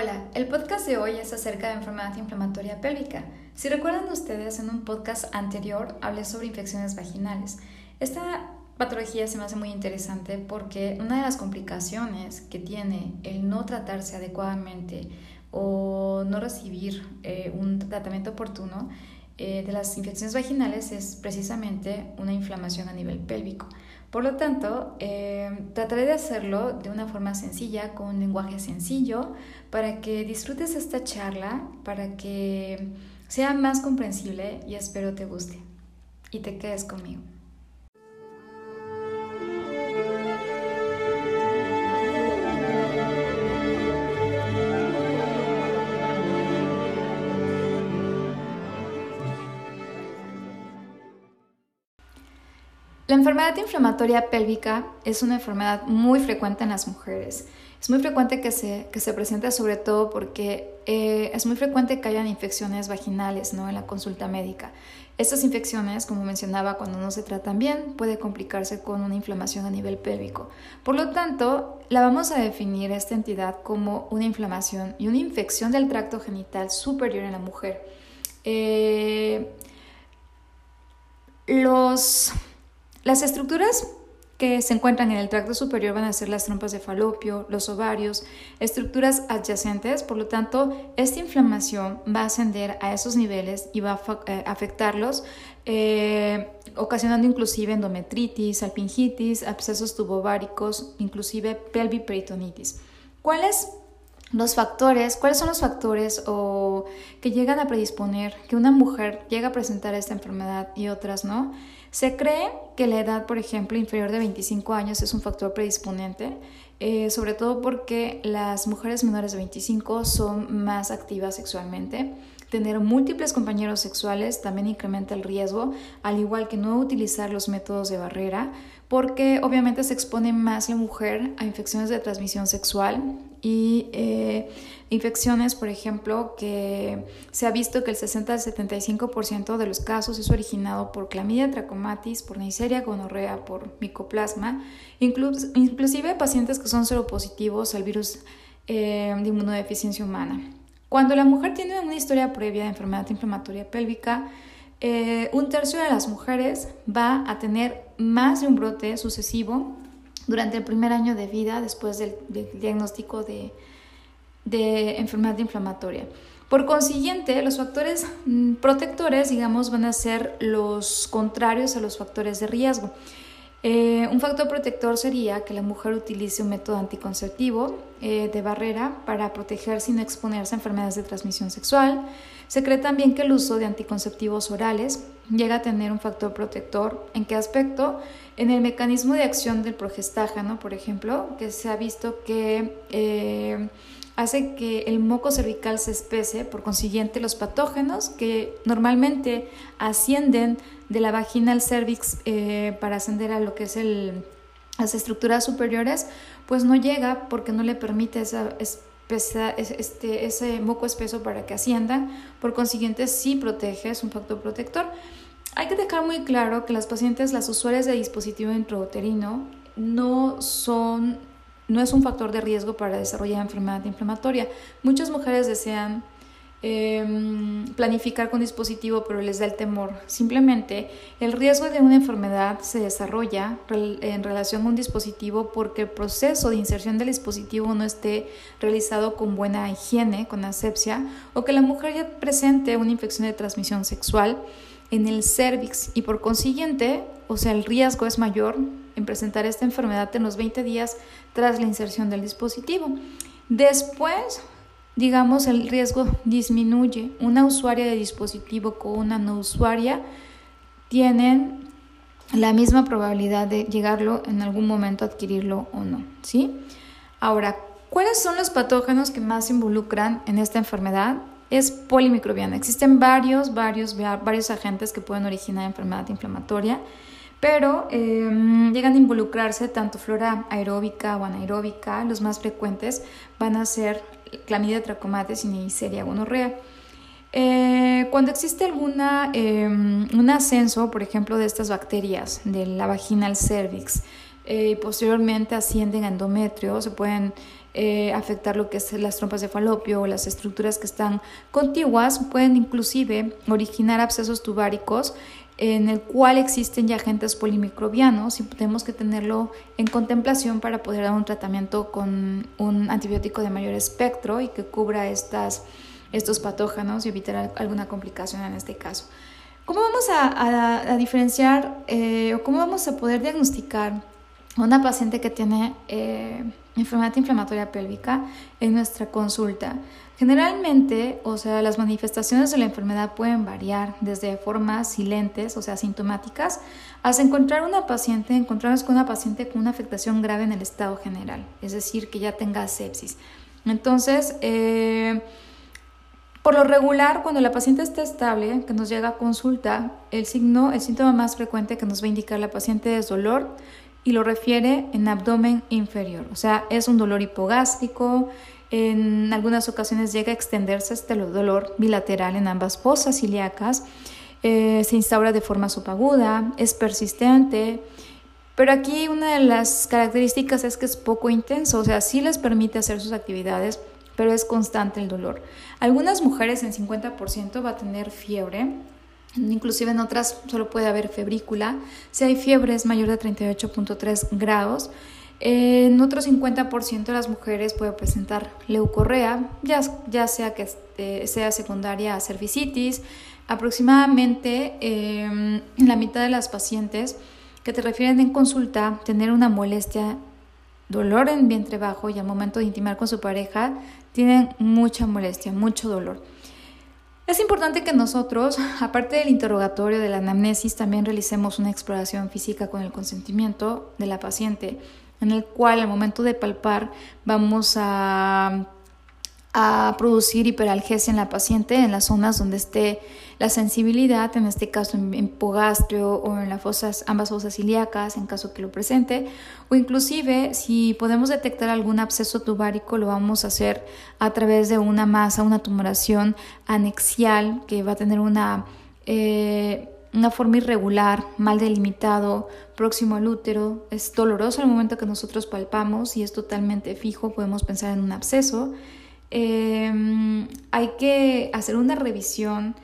Hola, el podcast de hoy es acerca de enfermedad inflamatoria pélvica. Si recuerdan ustedes, en un podcast anterior hablé sobre infecciones vaginales. Esta patología se me hace muy interesante porque una de las complicaciones que tiene el no tratarse adecuadamente o no recibir eh, un tratamiento oportuno eh, de las infecciones vaginales es precisamente una inflamación a nivel pélvico. Por lo tanto, eh, trataré de hacerlo de una forma sencilla, con un lenguaje sencillo, para que disfrutes esta charla, para que sea más comprensible y espero te guste y te quedes conmigo. La enfermedad inflamatoria pélvica es una enfermedad muy frecuente en las mujeres. Es muy frecuente que se, que se presente sobre todo porque eh, es muy frecuente que hayan infecciones vaginales ¿no? en la consulta médica. Estas infecciones, como mencionaba, cuando no se tratan bien, puede complicarse con una inflamación a nivel pélvico. Por lo tanto, la vamos a definir esta entidad como una inflamación y una infección del tracto genital superior en la mujer. Eh, los las estructuras que se encuentran en el tracto superior van a ser las trompas de falopio, los ovarios, estructuras adyacentes, por lo tanto, esta inflamación va a ascender a esos niveles y va a eh, afectarlos, eh, ocasionando inclusive endometritis, alpingitis, abscesos tubováricos, inclusive pelviperitonitis. ¿Cuáles los factores, cuáles son los factores o que llegan a predisponer que una mujer llega a presentar esta enfermedad y otras no? Se cree que la edad, por ejemplo, inferior de 25 años es un factor predisponente, eh, sobre todo porque las mujeres menores de 25 son más activas sexualmente. Tener múltiples compañeros sexuales también incrementa el riesgo, al igual que no utilizar los métodos de barrera, porque obviamente se expone más la mujer a infecciones de transmisión sexual y eh, infecciones, por ejemplo, que se ha visto que el 60 al 75% de los casos es originado por clamidia trachomatis, por Neisseria gonorrea, por micoplasma, inclusive pacientes que son seropositivos al virus eh, de inmunodeficiencia humana. Cuando la mujer tiene una historia previa de enfermedad inflamatoria pélvica, eh, un tercio de las mujeres va a tener más de un brote sucesivo durante el primer año de vida después del, diagnóstico de, de enfermedad inflamatoria. Por consiguiente, los factores mm, protectores, digamos, van a ser los contrarios a los factores de riesgo. Eh, un factor protector sería que la mujer utilice un método anticonceptivo eh, de barrera para protegerse y no exponerse a enfermedades de transmisión sexual. Se cree también que el uso de anticonceptivos orales llega a tener un factor protector. ¿En qué aspecto? En el mecanismo de acción del progestágeno, por ejemplo, que se ha visto que eh, hace que el moco cervical se espese, por consiguiente los patógenos que normalmente ascienden de la vagina al cervix eh, para ascender a lo que es el, las estructuras superiores, pues no llega porque no le permite esa este, ese moco espeso para que ascienda, por consiguiente sí protege, es un factor protector. Hay que dejar muy claro que las pacientes, las usuarias de dispositivo intrauterino, no son no es un factor de riesgo para desarrollar enfermedad inflamatoria. Muchas mujeres desean em, planificar con dispositivo, pero les da el temor. Simplemente el riesgo de una enfermedad se desarrolla en relación a un dispositivo porque el proceso de inserción del dispositivo no esté realizado con buena higiene, con asepsia, o que la mujer ya presente una infección de transmisión sexual en el cervix y por consiguiente, o sea, el riesgo es mayor en presentar esta enfermedad en los 20 días tras la inserción del dispositivo. Después, digamos, el riesgo disminuye. Una usuaria de dispositivo con una no usuaria tienen la misma probabilidad de llegarlo en algún momento a adquirirlo o no, ¿sí? Ahora, ¿cuáles son los patógenos que más involucran en esta enfermedad? Es polimicrobiana. Existen varios, varios, varios agentes que pueden originar enfermedad inflamatoria pero em, llegan a involucrarse tanto flora aeróbica o anaeróbica. Los más frecuentes van a ser clamidia trachomatis y Neisseria gonorrea. Eh, cuando existe alguna, em, un ascenso, por ejemplo, de estas bacterias de la vagina al cervix, eh, y posteriormente ascienden a endometrio, se pueden eh, afectar lo que es las trompas de falopio o las estructuras que están contiguas, pueden inclusive originar abscesos tubáricos en el cual existen ya agentes polimicrobianos y tenemos que tenerlo en contemplación para poder dar un tratamiento con un antibiótico de mayor espectro y que cubra estas, estos patógenos y evitar alguna complicación en este caso. ¿Cómo vamos a, diferenciar eh, o cómo vamos a poder diagnosticar a una paciente que tiene eh, enfermedad inflamatoria pélvica en nuestra consulta? Generalmente, o sea, las manifestaciones de la enfermedad pueden variar desde formas silentes, o sea, sintomáticas, hasta encontrar una paciente, encontrarnos con una paciente con una afectación grave en el estado general, es decir, que ya tenga sepsis. Entonces, eh, por lo regular, cuando la paciente está estable, que nos llega a consulta, el signo, el síntoma más frecuente que nos va a indicar la paciente es dolor y lo refiere en abdomen inferior, o sea, es un dolor hipogástrico, en algunas ocasiones llega a extenderse este dolor bilateral en ambas fosas ilíacas. Eh, se instaura de forma subaguda, es persistente, pero aquí una de las características es que es poco intenso, o sea, sí les permite hacer sus actividades, pero es constante el dolor. Algunas mujeres en 50% va a tener fiebre, inclusive en otras solo puede haber febrícula. Si hay fiebre es mayor de 38.3 grados, en otro 50% de las mujeres puede presentar leucorrea, ya, ya sea que este, sea secundaria a cervicitis. Aproximadamente em, la mitad de las pacientes que te refieren en consulta tener una molestia, dolor en vientre bajo y al momento de intimar con su pareja tienen mucha molestia, mucho dolor. Es importante que nosotros, aparte del interrogatorio de la anamnesis, también realicemos una exploración física con el consentimiento de la paciente en el cual al momento de palpar vamos a, producir hiperalgesia en la paciente en las zonas donde esté la sensibilidad, en este caso en, hipogastrio o en las fosas, ambas fosas ilíacas, en caso que lo presente, o inclusive si podemos detectar algún absceso tubárico, lo vamos a hacer a través de una masa, una tumoración anexial que va a tener una... Eh, una forma irregular, mal delimitado, próximo al útero, es doloroso al momento que nosotros palpamos y es totalmente fijo, podemos pensar en un absceso. Em, hay que hacer una revisión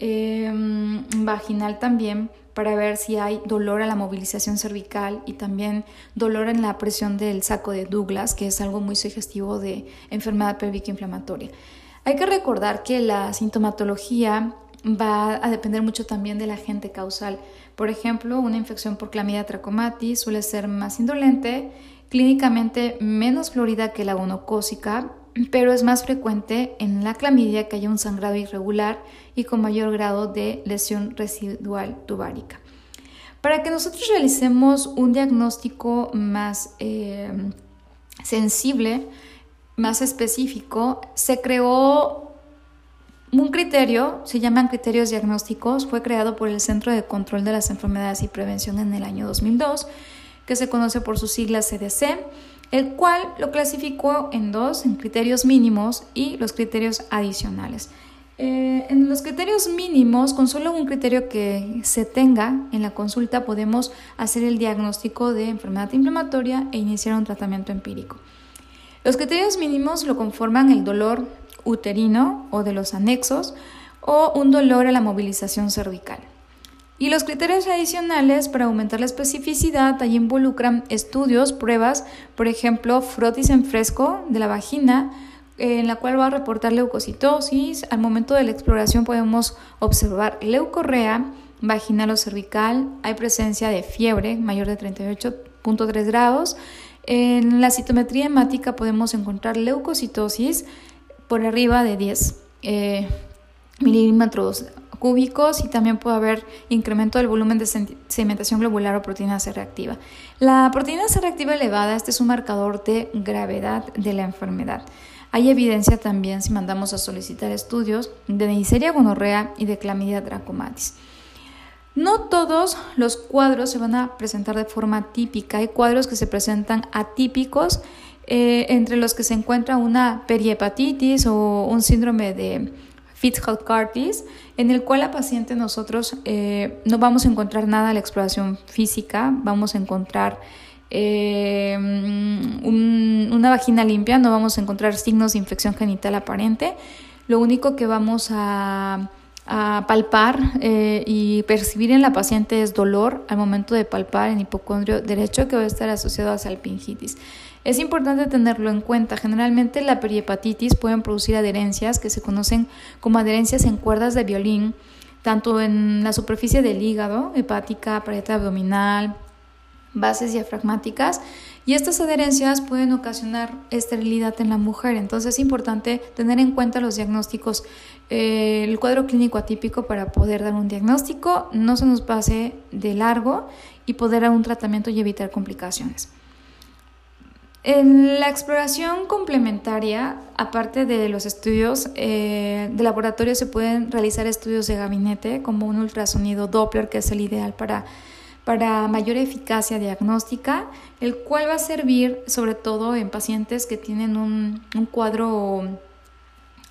em, vaginal también para ver si hay dolor a la movilización cervical y también dolor en la presión del saco de Douglas, que es algo muy sugestivo de enfermedad pélvica inflamatoria. Hay que recordar que la sintomatología va a depender mucho también del agente causal. Por ejemplo, una infección por clamidia trachomatis suele ser más indolente, clínicamente menos florida que la gonocócica, pero es más frecuente en la clamidia que haya un sangrado irregular y con mayor grado de lesión residual tubárica. Para que nosotros realicemos un diagnóstico más eh, sensible, más específico, se creó un criterio, se llaman criterios diagnósticos, fue creado por el Centro de Control de las Enfermedades y Prevención en el año 2002, que se conoce por sus siglas CDC, el cual lo clasificó en dos, en criterios mínimos y los criterios adicionales. Eh, en los criterios mínimos, con solo un criterio que se tenga en la consulta, podemos hacer el diagnóstico de enfermedad inflamatoria e iniciar un tratamiento empírico. Los criterios mínimos lo conforman el dolor uterino o de los anexos o un dolor a la movilización cervical. Y los criterios adicionales para aumentar la especificidad ahí involucran estudios, pruebas, por ejemplo, frotis en fresco de la vagina, en la cual va a reportar leucocitosis. Al momento de la exploración podemos observar leucorrea vaginal o cervical, hay presencia de fiebre mayor de 38.3 grados. En la citometría hemática podemos encontrar leucocitosis, por arriba de 10 eh, milímetros cúbicos y también puede haber incremento del volumen de sedimentación globular o proteína C reactiva. La proteína C reactiva elevada, este es un marcador de gravedad de la enfermedad. Hay evidencia también si mandamos a solicitar estudios de Neisseria gonorrea y de Clamidia trachomatis. No todos los cuadros se van a presentar de forma típica. Hay cuadros que se presentan atípicos eh, entre los que se encuentra una perihepatitis o un síndrome de Fitz-Hugh-Curtis, en el cual la paciente nosotros eh, no vamos a encontrar nada a la exploración física, vamos a encontrar eh, una vagina limpia, no vamos a encontrar signos de infección genital aparente. Lo único que vamos a, palpar eh, y percibir en la paciente es dolor al momento de palpar en hipocondrio derecho que va a estar asociado a salpingitis. Es importante tenerlo en cuenta. Generalmente la perihepatitis pueden producir adherencias que se conocen como adherencias en cuerdas de violín, tanto en la superficie del hígado, hepática, pared abdominal, bases diafragmáticas, y estas adherencias pueden ocasionar esterilidad en la mujer. Entonces es importante tener en cuenta los diagnósticos, eh, el cuadro clínico atípico para poder dar un diagnóstico, no se nos pase de largo y poder dar un tratamiento y evitar complicaciones. En la exploración complementaria, aparte de los estudios eh, de laboratorio, se pueden realizar estudios de gabinete como un ultrasonido Doppler, que es el ideal para, para mayor eficacia diagnóstica, el cual va a servir sobre todo en pacientes que tienen un, cuadro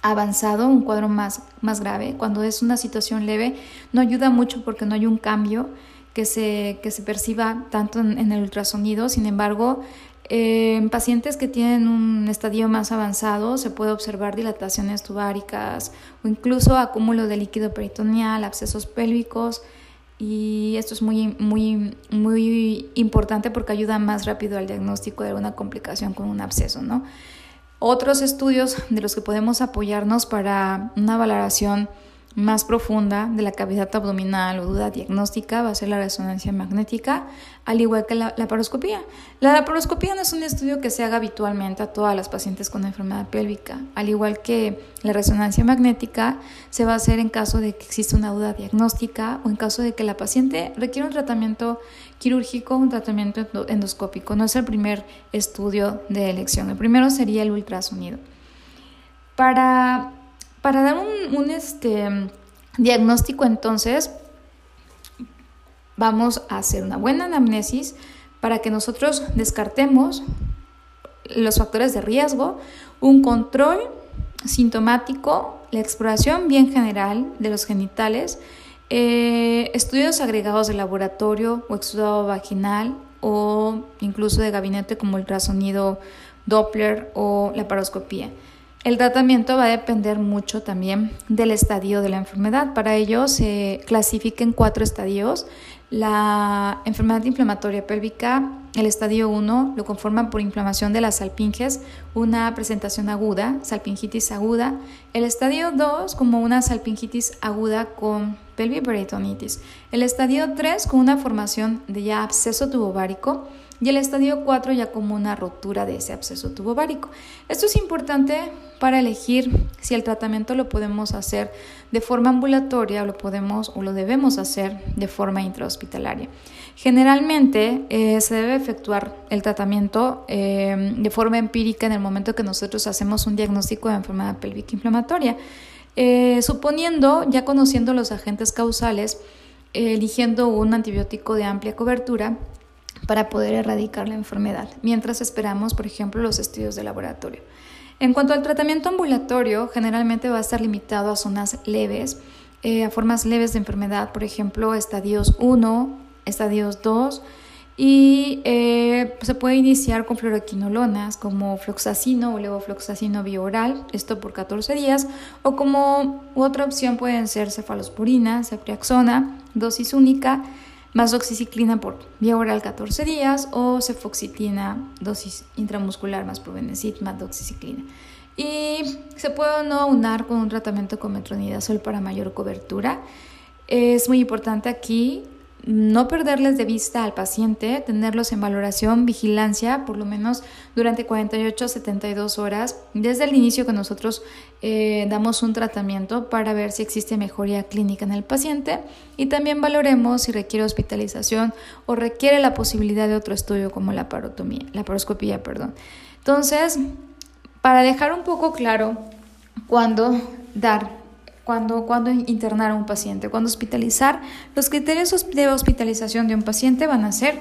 avanzado, un cuadro más, más grave. Cuando es una situación leve, no ayuda mucho porque no hay un cambio que se, que se perciba tanto en, el ultrasonido. Sin embargo, en pacientes que tienen un estadio más avanzado se puede observar dilataciones tubáricas o incluso acúmulo de líquido peritoneal, abscesos pélvicos y esto es muy, muy, muy importante porque ayuda más rápido al diagnóstico de alguna complicación con un absceso. ¿no? Otros estudios de los que podemos apoyarnos para una valoración más profunda de la cavidad abdominal o duda diagnóstica va a ser la resonancia magnética, al igual que la laparoscopía. La laparoscopía no es un estudio que se haga habitualmente a todas las pacientes con enfermedad pélvica, al igual que la resonancia magnética se va a hacer en caso de que exista una duda diagnóstica o en caso de que la paciente requiera un tratamiento quirúrgico, un tratamiento endoscópico. No es el primer estudio de elección, el primero sería el ultrasonido. Para para dar un, este, diagnóstico entonces, vamos a hacer una buena anamnesis para que nosotros descartemos los factores de riesgo, un control sintomático, la exploración bien general de los genitales, eh, estudios agregados de laboratorio o exudado vaginal o incluso de gabinete como el ultrasonido Doppler o la paroscopía. El tratamiento va a depender mucho también del estadio de la enfermedad. Para ello se clasifica en cuatro estadios. La enfermedad inflamatoria pélvica, el estadio 1, lo conforman por inflamación de las salpinges, una presentación aguda, salpingitis aguda. El estadio 2 como una salpingitis aguda con pelviperitonitis. El estadio 3 con una formación de ya absceso tubovárico y el estadio 4 ya como una rotura de ese absceso tubovárico. Esto es importante para elegir si el tratamiento lo podemos hacer de forma ambulatoria o lo podemos o lo debemos hacer de forma intrahospitalaria. Generalmente eh, se debe efectuar el tratamiento eh, de forma empírica en el momento que nosotros hacemos un diagnóstico de enfermedad pélvica inflamatoria, eh, suponiendo, ya conociendo los agentes causales, eligiendo un antibiótico de amplia cobertura para poder erradicar la enfermedad, mientras esperamos, por ejemplo, los estudios de laboratorio. En cuanto al tratamiento ambulatorio, generalmente va a estar limitado a zonas leves, eh, a formas leves de enfermedad, por ejemplo, estadios 1, estadios 2, y eh, se puede iniciar con fluoroquinolonas como floxacino o levofloxacino bioral, esto por 14 días, o como otra opción pueden ser cefalosporina, ceftriaxona, dosis única, más doxiciclina por vía oral 14 días o cefoxitina, dosis intramuscular más probenecid más doxiciclina. Y se puede o no aunar con un tratamiento con metronidazol para mayor cobertura. Es muy importante aquí no perderles de vista al paciente, tenerlos en valoración, vigilancia, por lo menos durante 48 a 72 horas, desde el inicio que nosotros eh, damos un tratamiento para ver si existe mejoría clínica en el paciente y también valoremos si requiere hospitalización o requiere la posibilidad de otro estudio como la parotomía, la paroscopía, perdón. Entonces, para dejar un poco claro cuándo dar cuando, cuando internar a un paciente, cuando hospitalizar, los criterios de hospitalización de un paciente van a ser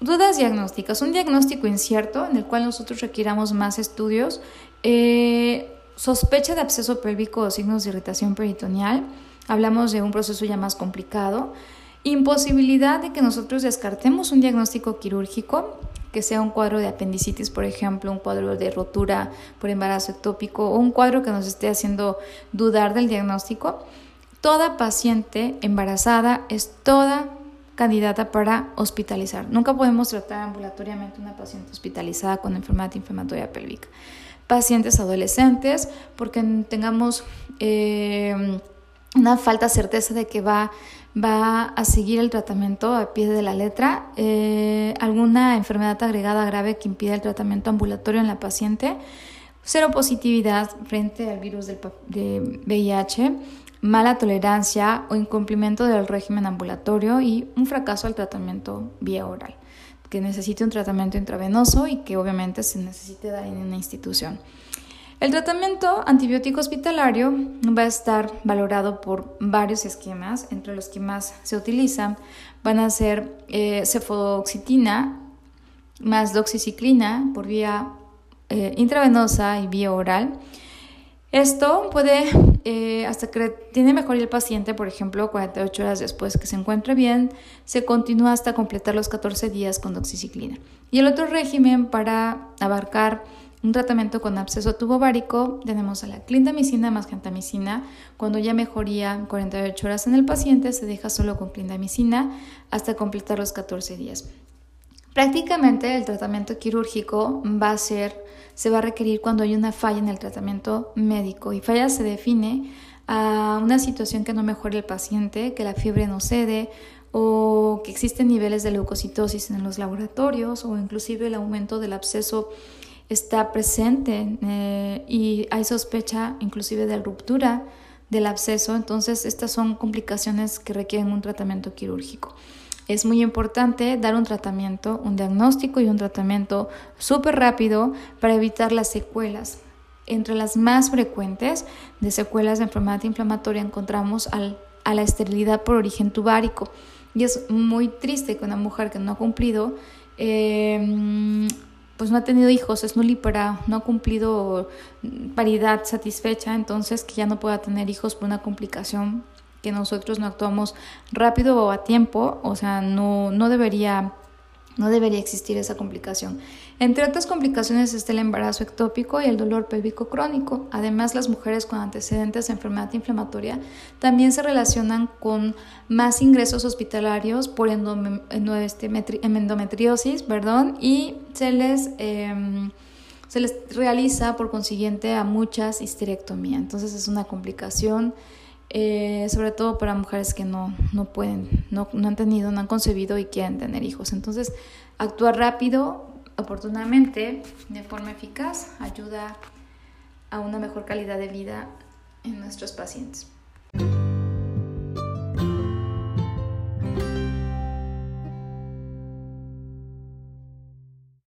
dudas diagnósticas, un diagnóstico incierto en el cual nosotros requiramos más estudios, eh, sospecha de absceso pélvico o signos de irritación peritoneal, hablamos de un proceso ya más complicado, Imposibilidad de que nosotros descartemos un diagnóstico quirúrgico, que sea un cuadro de apendicitis, por ejemplo, un cuadro de rotura por embarazo ectópico o un cuadro que nos esté haciendo dudar del diagnóstico. Toda paciente embarazada es toda candidata para hospitalizar. Nunca podemos tratar ambulatoriamente una paciente hospitalizada con enfermedad inflamatoria pélvica. Pacientes adolescentes, porque tengamos eh, una falta de certeza de que va, va a seguir el tratamiento a pie de la letra, eh, alguna enfermedad agregada grave que impida el tratamiento ambulatorio en la paciente, cero positividad frente al virus del, de VIH, mala tolerancia o incumplimiento del régimen ambulatorio y un fracaso al tratamiento vía oral, que necesite un tratamiento intravenoso y que obviamente se necesite dar en una institución. El tratamiento antibiótico hospitalario va a estar valorado por varios esquemas, entre los que más se utilizan van a ser eh, cefodoxitina más doxiciclina por vía eh, intravenosa y vía oral. Esto puede, eh, hasta que tiene mejoría el paciente, por ejemplo, 48 horas después que se encuentre bien, se continúa hasta completar los 14 días con doxiciclina. Y el otro régimen para abarcar un tratamiento con absceso tubovárico, tenemos a la clindamicina más gentamicina. Cuando ya mejoría 48 horas en el paciente, se deja solo con clindamicina hasta completar los 14 días. Prácticamente el tratamiento quirúrgico va a ser, se va a requerir cuando hay una falla en el tratamiento médico y falla se define a una situación que no mejore el paciente, que la fiebre no cede o que existen niveles de leucocitosis en los laboratorios o inclusive el aumento del absceso está presente eh, y hay sospecha inclusive de ruptura del absceso, entonces estas son complicaciones que requieren un tratamiento quirúrgico. Es muy importante dar un tratamiento, un diagnóstico y un tratamiento súper rápido para evitar las secuelas. Entre las más frecuentes de secuelas de enfermedad inflamatoria encontramos a la esterilidad por origen tubárico. Y es muy triste que una mujer que no ha cumplido eh, pues no ha tenido hijos, es nulípara, no ha cumplido paridad satisfecha, entonces que ya no pueda tener hijos por una complicación que nosotros no actuamos rápido o a tiempo, o sea, no, no debería no debería existir esa complicación. Entre otras complicaciones está el embarazo ectópico y el dolor pélvico crónico. Además, las mujeres con antecedentes de enfermedad inflamatoria también se relacionan con más ingresos hospitalarios por endometriosis perdón, y se les, em, se les realiza por consiguiente a muchas histerectomía. Entonces es una complicación. Eh, sobre todo para mujeres que no, no pueden, no, no, han tenido, no han concebido y quieren tener hijos. Entonces, actuar rápido, oportunamente, de forma eficaz, ayuda a una mejor calidad de vida en nuestros pacientes.